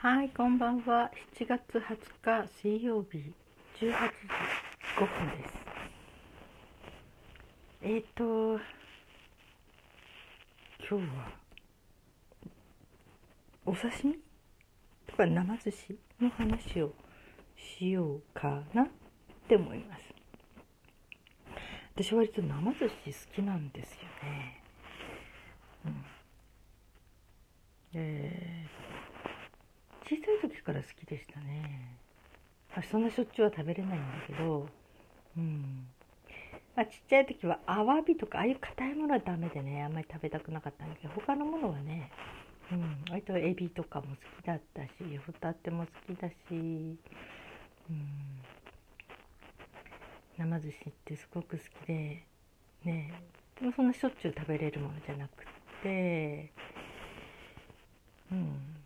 はい、こんばんは。7月20日水曜日18時5分です。えーと、今日はお刺身とか生寿司の話をしようかなって思います。私割と生寿司好きなんですよね。うん。えー小さい時から好きでしたね。あそんなしょっちゅうは食べれないんだけど。うん。まあ、ちっちゃい時はアワビとかああいう硬いものはダメでねあんまり食べたくなかったんだけど他のものはね、うん、割とエビとかも好きだったしホタテも好きだし、うん、生寿司ってすごく好きでね。でもそんなしょっちゅう食べれるものじゃなくってうん。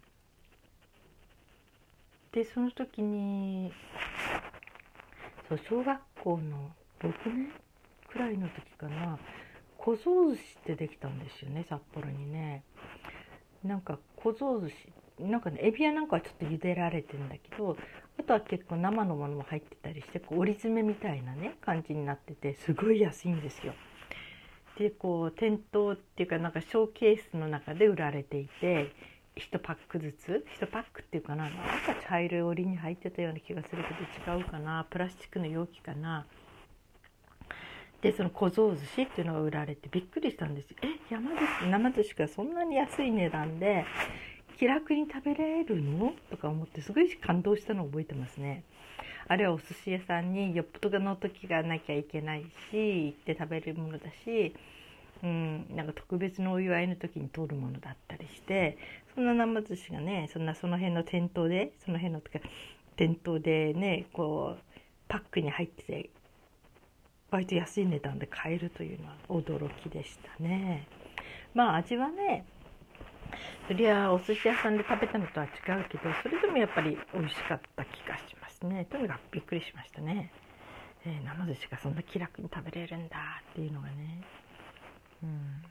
でその時にそう小学校の6年くらいの時かな小僧寿司ってできたんですよね札幌にね。なんか小僧寿司なんかねエビやなんかはちょっと茹でられてんだけどあとは結構生のものも入ってたりしてこう折り詰めみたいなね感じになっててすごい安いんですよ。でこう店頭っていうかなんかショーケースの中で売られていて1パックずつ？1パックっていうかな？なんか茶色い折りに入ってたような気がするけど違うかな？プラスチックの容器かな？でその小僧寿司っていうのが売られてびっくりしたんですよ。え山寿司生寿司がそんなに安い値段で気楽に食べれるの？とか思ってすごい感動したのを覚えてますね。あれはお寿司屋さんによっぽどの時がなきゃいけないし行って食べるものだしうん、なんか特別のお祝いの時に通るものだったりしてそんな生寿司がねそんなその辺の店頭でその辺のとか店頭でねこうパックに入ってて割と安い値段で買えるというのは驚きでしたね。まあ味はねそりゃお寿司屋さんで食べたのとは違うけどそれでもやっぱり美味しかった気がしますね。とにかくびっくりしましたね、えー、生寿司がそんな気楽に食べれるんだっていうのがね。うん、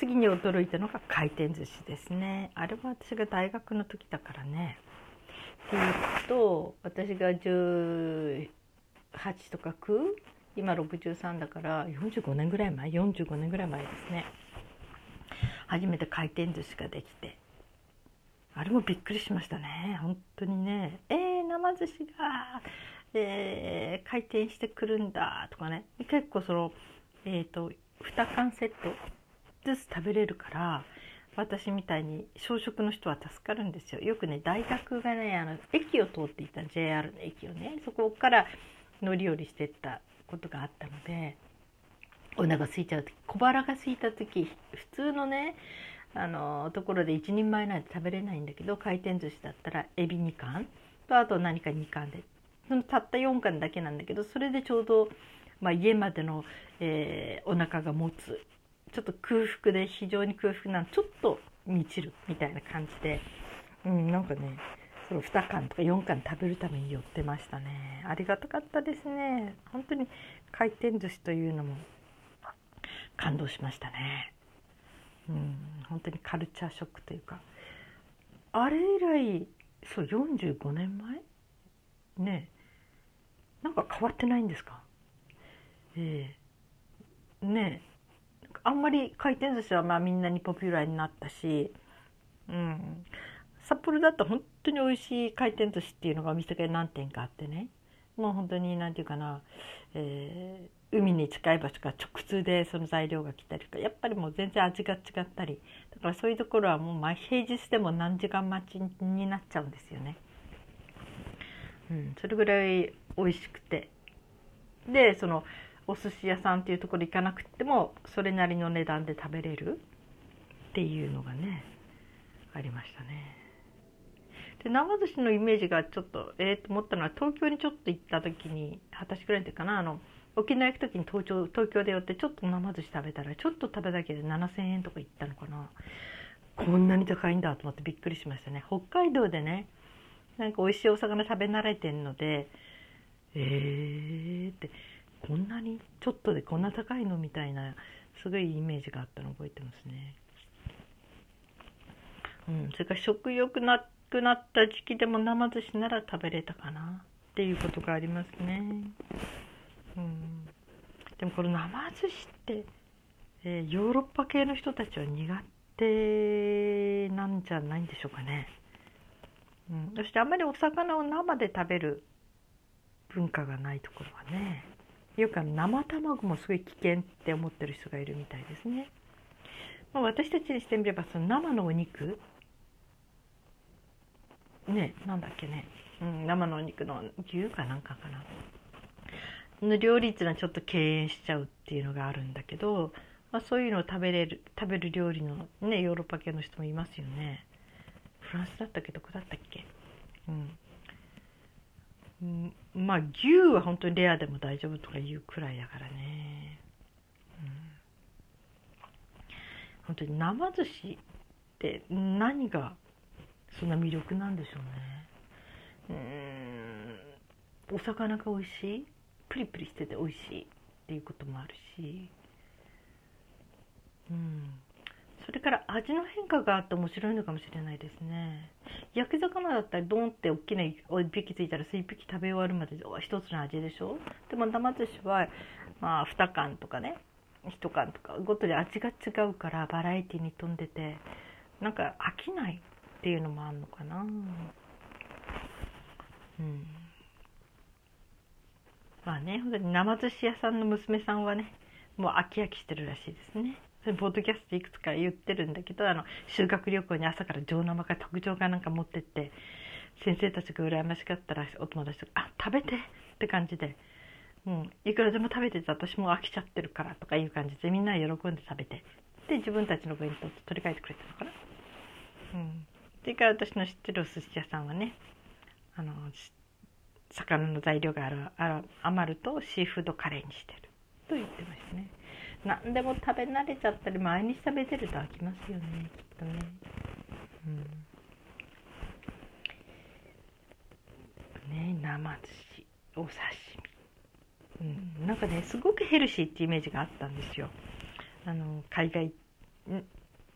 次に驚いたのが回転寿司ですね。あれは私が大学の時だからね。っていうと私が18とか9今63だから45年ぐらい前45年ぐらい前ですね。初めて回転寿司ができて。あれもびっくりしましたね。本当にね。えー、生寿司がえー、回転してくるんだとかね。結構その、えーと、2缶セットずつ食べれるから私みたいに小食の人は助かるんですよ。よくね大学がねあの駅を通っていた JR の駅をねそこから乗り降りしてったことがあったのでお腹空いちゃう時小腹が空いた時普通のねあのところで1人前なんて食べれないんだけど回転寿司だったらエビ2貫とあと何か2貫でそのたった4巻だけなんだけどそれでちょうど、まあ、家までの、えー、お腹が持つちょっと空腹で非常に空腹なのちょっと満ちるみたいな感じで、うん、なんかねその2巻とか4巻食べるために寄ってましたね。ありがたかったですね。本当に回転寿司というのも感動しましたね。うん本当にカルチャーショックというか。あれ以来そう45年前？ねなんか変わってないんですか？ええ。ー、ねあんまり回転寿司はまあみんなにポピュラーになったし、うん、札幌だと本当に美味しい回転寿司っていうのがお店が何店かあってね。もう本当に何て言うかな、えー、海に近い場所から直通でその材料が来たりとかやっぱりもう全然味が違ったり。だからそういうところはもう平日でも何時間待ちになっちゃうんですよね。うん、それぐらい美味しくて。でそのお寿司屋さんっていうところ行かなくてもそれなりの値段で食べれるっていうのがねありましたね。で生寿司のイメージがちょっとええー、と思ったのは東京にちょっと行った時に二十歳くらいの時かなあの沖縄行く時に東京東京で寄ってちょっと生寿司食べたらちょっと食べただけで7,000円とか行ったのかなこんなに高いんだと思ってびっくりしましたね北海道でねなんか美味しいお魚食べ慣れてんのでえーってこんなにちょっとでこんな高いのみたいなすごいイメージがあったの覚えてますね。うん、それから食欲なくなった時期でも生寿司なら食べれたかなっていうことがありますね。うん、でもこの生寿司って、えー、ヨーロッパ系の人たちは苦手なんじゃないんでしょうかね。うん、そしてあんまりお魚を生で食べる文化がないところはねよく生卵もすごい危険って思ってる人がいるみたいですね。まあ、私たちにしてみればその生のお肉。ねなんだっけね、うん、生のお肉の牛かなんかかな。の料理っていうのはちょっと敬遠しちゃうっていうのがあるんだけど、まあ、そういうのを食べれる食べる料理のねヨーロッパ系の人もいますよね。フランスだったけ？どこだったっけ？うん、まあ牛は本当にレアでも大丈夫とか言うくらいだからね、うん、本当に生寿司って何がそんな魅力なんでしょうね。うん。お魚が美味しい？プリプリしてて美味しいっていうこともあるし。うん。それから味の変化があって面白いのかもしれないですね。焼き魚だったらドンって大きな1匹ついたら1匹食べ終わるまで一つの味でしょ。でも生寿司はまあ2缶とかね1缶とかごとで味が違うからバラエティに富んでてなんか飽きないっていうのもあるのかな。うん。まあね本当に生寿司屋さんの娘さんはねもう飽き飽きしてるらしいですね。ポッドキャストいくつか言ってるんだけどあの修学旅行に朝から上生か特上かなんか持ってって先生たちが羨ましかったらお友達とか「あ食べて!」って感じで、うん、いくらでも食べてて私も飽きちゃってるからとかいう感じでみんな喜んで食べてで自分たちの弁当と取り替えてくれたのかな。うんそれから私の知ってるお寿司屋さんはねあの魚の材料があるあ余るとシーフードカレーにしてると言ってましたね何でも食べ慣れちゃったり毎日食べてると飽きますよねきっとね。うん。ね生寿司お刺身。うん。なんかねすごくヘルシーってイメージがあったんですよ。あの海外。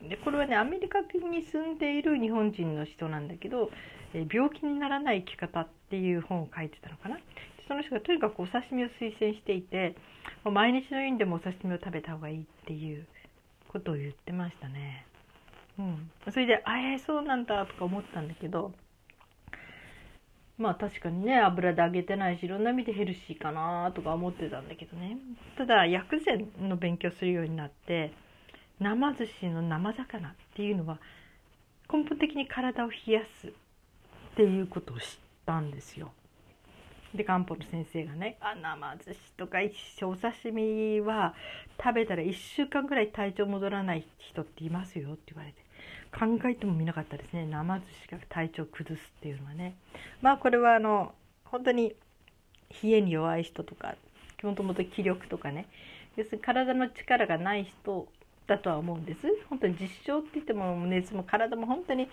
でこれはねアメリカに住んでいる日本人の人なんだけど「え病気にならない生き方」っていう本を書いてたのかな。その人がとにかくお刺身を推薦していて毎日のようにでもお刺身を食べた方がいいっていうことを言ってましたね。うん、それで「あえー、そうなんだ」とか思ったんだけどまあ確かにね油で揚げてないしいろんな意味でヘルシーかなとか思ってたんだけどねただ薬膳の勉強するようになって生寿司の生魚っていうのは根本的に体を冷やすっていうことを知ったんですよ。で漢方の先生がね「あ生寿司とか一お刺身は食べたら1週間ぐらい体調戻らない人っていますよ」って言われて考えてもみなかったですね。生寿司が体調崩すっていうのはね。まあこれはあの本当に冷えに弱い人とかもともと気力とかね。要するに体の力がない人だとは思うんです。本当に実証って言っても熱も体も本当に、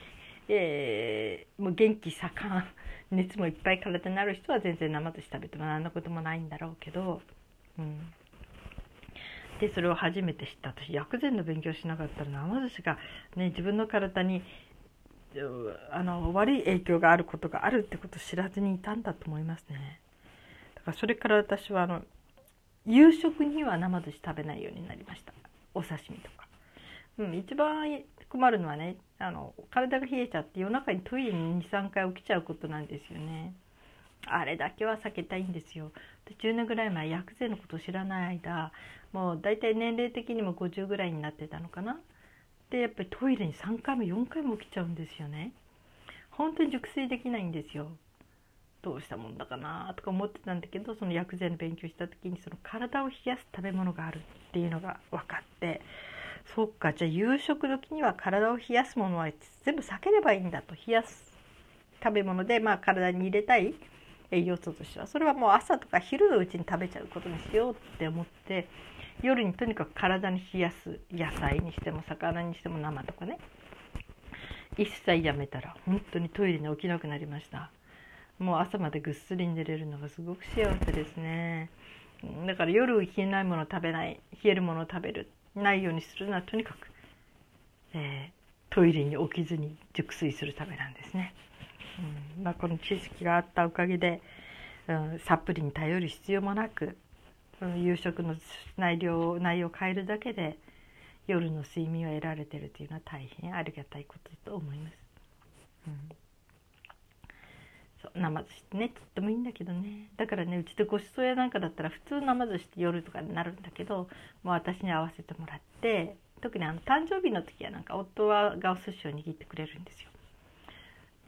えー、もう元気盛ん。熱もいっぱい体になる人は全然生寿司食べても何のこともないんだろうけど、うん、でそれを初めて知った。私薬膳の勉強しなかったら生寿司が、ね、自分の体にあの悪い影響があることがあるってことを知らずにいたんだと思いますね。だからそれから私はあの夕食には生寿司食べないようになりました。お刺身とか、うん、一番困るのはねあの体が冷えちゃって夜中にトイレに23回起きちゃうことなんですよね。あれだけは避けたいんですよ。で10年ぐらい前薬膳のことを知らない間もう大体年齢的にも50ぐらいになってたのかな。でやっぱりトイレに3回も4回も起きちゃうんですよね。本当に熟睡できないんですよ。どうしたもんだかなとか思ってたんだけどその薬膳の勉強した時にその体を冷やす食べ物があるっていうのが分かってそっかじゃあ夕食時には体を冷やすものは全部避ければいいんだと冷やす食べ物で、まあ、体に入れたい栄養素としては。それはもう朝とか昼のうちに食べちゃうことにしようって思って夜にとにかく体に冷やす野菜にしても魚にしても生とかね。一切やめたら本当にトイレに起きなくなりました。もう朝までぐっすり寝れるのがすごく幸せですね。だから夜冷えないもの食べない冷えるもの食べる。ないようにするのはとにかく、えトイレに置きずに熟睡するためなんですね。うんまあ、この知識があったおかげで、うん、サプリに頼る必要もなく、うん、夕食の内容内容を変えるだけで夜の睡眠を得られてるというのは大変ありがたいことだと思います。うんそう生寿司ってねとってもいいんだけどね。だからねうちでごちそう屋なんかだったら普通生寿司って夜とかになるんだけどもう私に合わせてもらって特にあの誕生日の時はなんか夫はがお寿司を握ってくれるんですよ。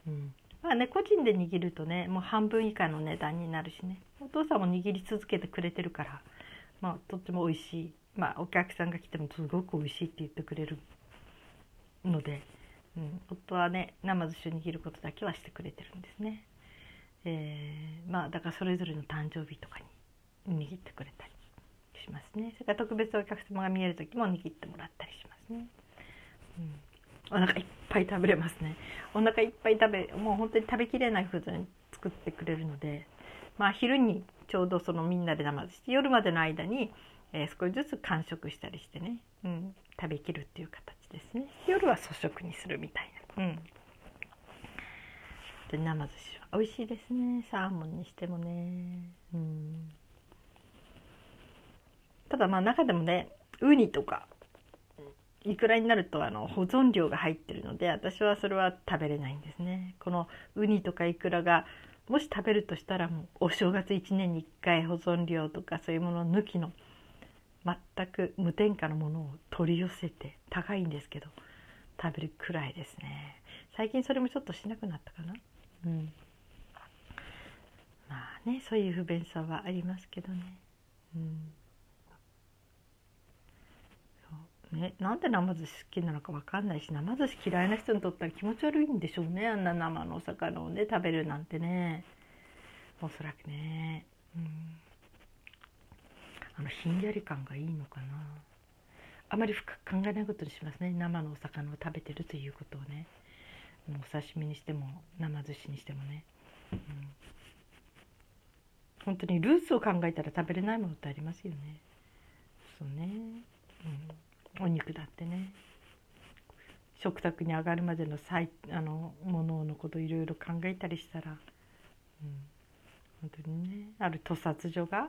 うん。まあね個人で握るとねもう半分以下の値段になるしね。お父さんも握り続けてくれてるから、まあ、とっても美味しい、まあ、お客さんが来てもすごく美味しいって言ってくれるので、うん、夫はね生寿司を握ることだけはしてくれてるんですね。えー、まあだからそれぞれの誕生日とかに握ってくれたりしますね。それから特別お客様が見える時も握ってもらったりしますね、うん、お腹いっぱい食べれますね。お腹いっぱい食べもう本当に食べきれないフードに作ってくれるのでまあ昼にちょうどそのみんなで生して夜までの間に、えー、少しずつ完食したりしてね、うん、食べきるっていう形ですね。夜は粗食にするみたいな。うん。で生寿司は美味しいですね。サーモンにしてもね。うん。ただまあ中でもねウニとかいくらになるとあの保存料が入ってるので私はそれは食べれないんですね。このウニとかイクラがもし食べるとしたらもうお正月1年に1回保存料とかそういうもの抜きの全く無添加のものを取り寄せて高いんですけど食べるくらいですね。最近それもちょっとしなくなったかな。うん。まあねそういう不便さはありますけどね。うん。ね、なんで生寿司好きなのか分かんないし生寿司嫌いな人にとったら気持ち悪いんでしょうねあんな生のお魚をね食べるなんてね。おそらくね。うん。あのひんやり感がいいのかな。あまり深く考えないことにしますね生のお魚を食べてるということをね。お刺身にしても生寿司にしてもね、うん、本当にルーツを考えたら食べれないものってありますよね。そうね。うん。お肉だってね。食卓に上がるまでの最あのもののこといろいろ考えたりしたら、うん、本当にね。ある屠殺所が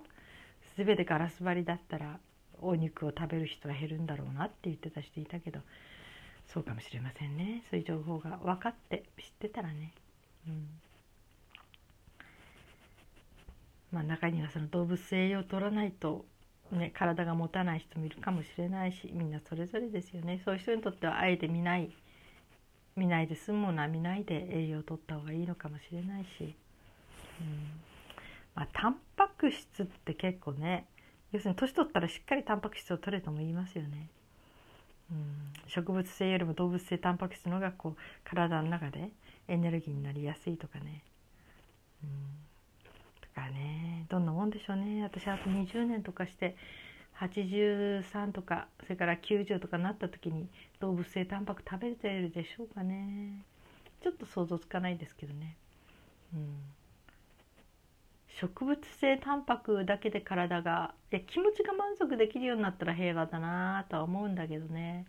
全てガラス張りだったらお肉を食べる人は減るんだろうなって言ってた人いたけどそうかもしれませんね。そういう情報が分かって知ってたらね。うん。まあ、中にはその動物栄養を取らないとね、体が持たない人もいるかもしれないしみんなそれぞれですよね。そういう人にとってはあえて見ない見ないで済むものは見ないで栄養を取った方がいいのかもしれないし、うん。まあ、タンパク質って結構ね要するに年取ったらしっかりタンパク質を取れとも言いますよね。うん、植物性よりも動物性タンパク質の方がこう体の中でエネルギーになりやすいとかね。うん。とかね。どんなもんでしょうね。私あと20年とかして83とかそれから90とかなった時に動物性タンパク食べてるでしょうかね。ちょっと想像つかないですけどね。うん。植物性タンパクだけで体がいや気持ちが満足できるようになったら平和だなとは思うんだけどね。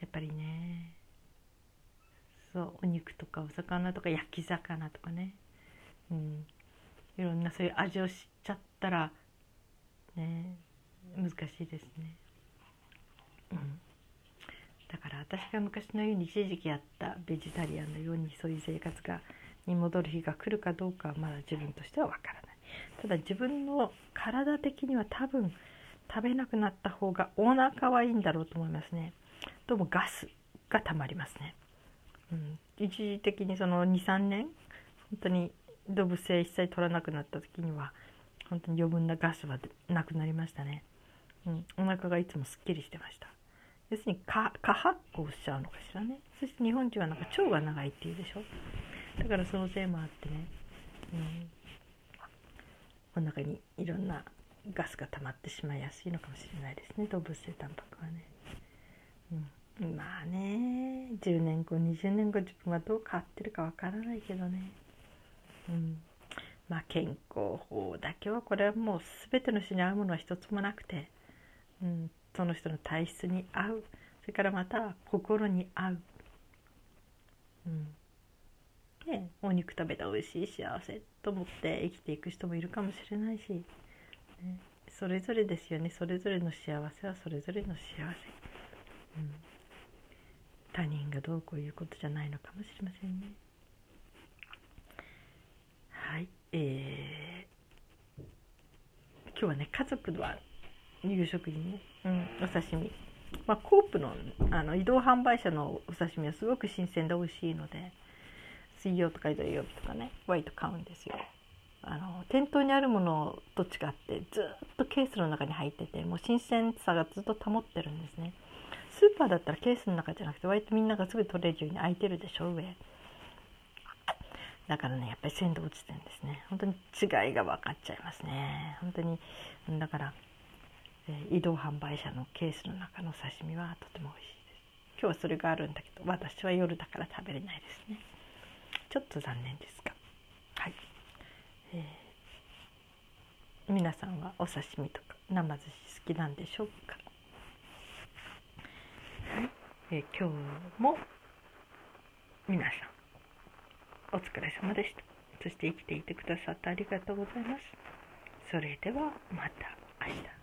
やっぱりね。そうお肉とかお魚とか焼き魚とかね。うん。いろんなそういう味を知っちゃったらね難しいですね。うん、だから私が昔のように一時期やったベジタリアンのようにそういう生活がに戻る日が来るかどうかはまだ自分としてはわからない。ただ自分の体的には多分食べなくなった方がお腹はいいんだろうと思いますね。どうもガスがたまりますね、うん、一時的にその23年本当に動物性一切取らなくなった時には本当に余分なガスはなくなりましたね、うん、お腹がいつもすっきりしてました。要するに過発酵しちゃうのかしらね。そして日本人はなんか腸が長いっていうでしょ。だからそのせいもあってね、うん、お腹にいろんなガスが溜まってしまいやすいのかもしれないですね。動物性タンパクはね、うん、まあね。10年後20年後自分はどう変わってるかわからないけどね。うん、まあ健康法だけはこれはもう全ての人に合うものは一つもなくて、うん、その人の体質に合う。それからまた心に合う、うん。ね、お肉食べた美味しい幸せと思って生きていく人もいるかもしれないし、ね、それぞれですよね。それぞれの幸せはそれぞれの幸せ、うん、他人がどうこういうことじゃないのかもしれませんね。はい。えー、今日はね家族は夕食にね、うん、お刺身。まあ、コープのあの移動販売車のお刺身はすごく新鮮で美味しいので水曜とか土曜日とかねワイト買うんですよ。あの店頭にあるものと違ってずっとケースの中に入っててもう新鮮さがずっと保ってるんですね。スーパーだったらケースの中じゃなくて割とみんながすぐ取れるように開いてるでしょ上。だからねやっぱり鮮度落ちてるんですね。本当に違いが分かっちゃいますね。本当にだから移動販売車のケースの中の刺身はとても美味しいです。今日はそれがあるんだけど私は夜だから食べれないですね。ちょっと残念ですが。はい、えー、皆さんはお刺身とか生寿司好きなんでしょうか？はい、えー、今日も皆さんお疲れ様でした。そして生きていてくださってありがとうございます。それではまた明日。